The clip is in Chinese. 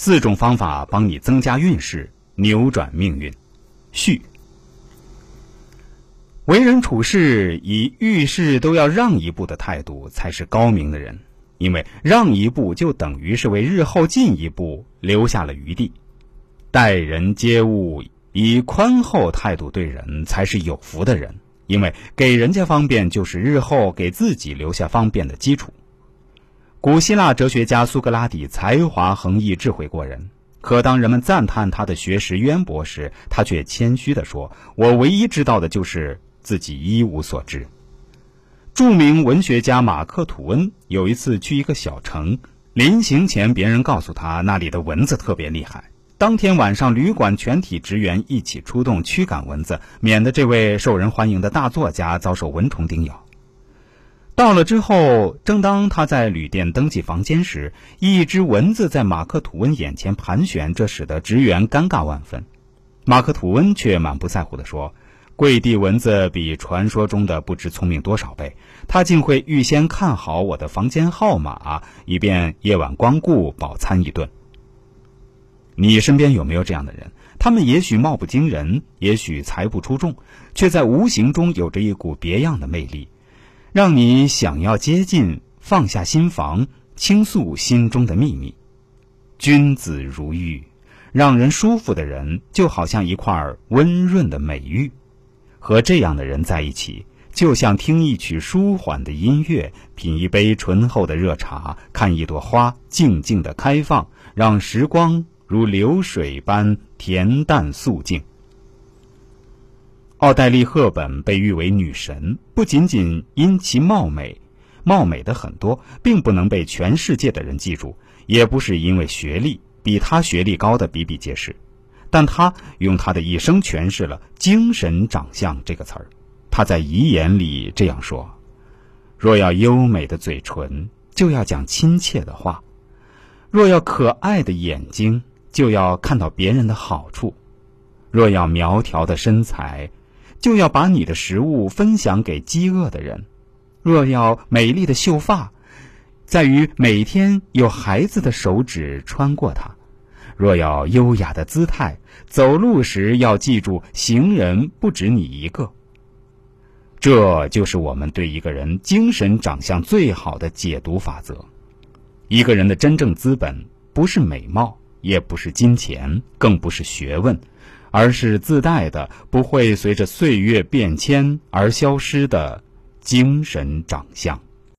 四种方法帮你增加运势，扭转命运。序。为人处事以遇事都要让一步的态度，才是高明的人。因为让一步就等于是为日后进一步留下了余地。待人接物以宽厚态度对人，才是有福的人。因为给人家方便，就是日后给自己留下方便的基础。古希腊哲学家苏格拉底才华横溢，智慧过人。可当人们赞叹他的学识渊博时，他却谦虚地说：“我唯一知道的就是自己一无所知。”著名文学家马克·吐温有一次去一个小城，临行前，别人告诉他那里的蚊子特别厉害。当天晚上，旅馆全体职员一起出动驱赶蚊子，免得这位受人欢迎的大作家遭受蚊虫叮咬。到了之后，正当他在旅店登记房间时，一只蚊子在马克吐温眼前盘旋，这使得职员尴尬万分。马克吐温却满不在乎地说：“跪地蚊子比传说中的不知聪明多少倍，他竟会预先看好我的房间号码，以便夜晚光顾饱餐一顿。”你身边有没有这样的人？他们也许貌不惊人，也许才不出众，却在无形中有着一股别样的魅力。让你想要接近，放下心防，倾诉心中的秘密。君子如玉，让人舒服的人就好像一块温润的美玉。和这样的人在一起，就像听一曲舒缓的音乐，品一杯醇厚的热茶，看一朵花静静的开放，让时光如流水般恬淡肃静。奥黛丽·赫本被誉为女神，不仅仅因其貌美，貌美的很多，并不能被全世界的人记住；也不是因为学历，比她学历高的比比皆是。但她用她的一生诠释了“精神长相”这个词儿。她在遗言里这样说：“若要优美的嘴唇，就要讲亲切的话；若要可爱的眼睛，就要看到别人的好处；若要苗条的身材。”就要把你的食物分享给饥饿的人。若要美丽的秀发，在于每天有孩子的手指穿过它；若要优雅的姿态，走路时要记住行人不止你一个。这就是我们对一个人精神长相最好的解读法则。一个人的真正资本，不是美貌，也不是金钱，更不是学问。而是自带的，不会随着岁月变迁而消失的精神长相。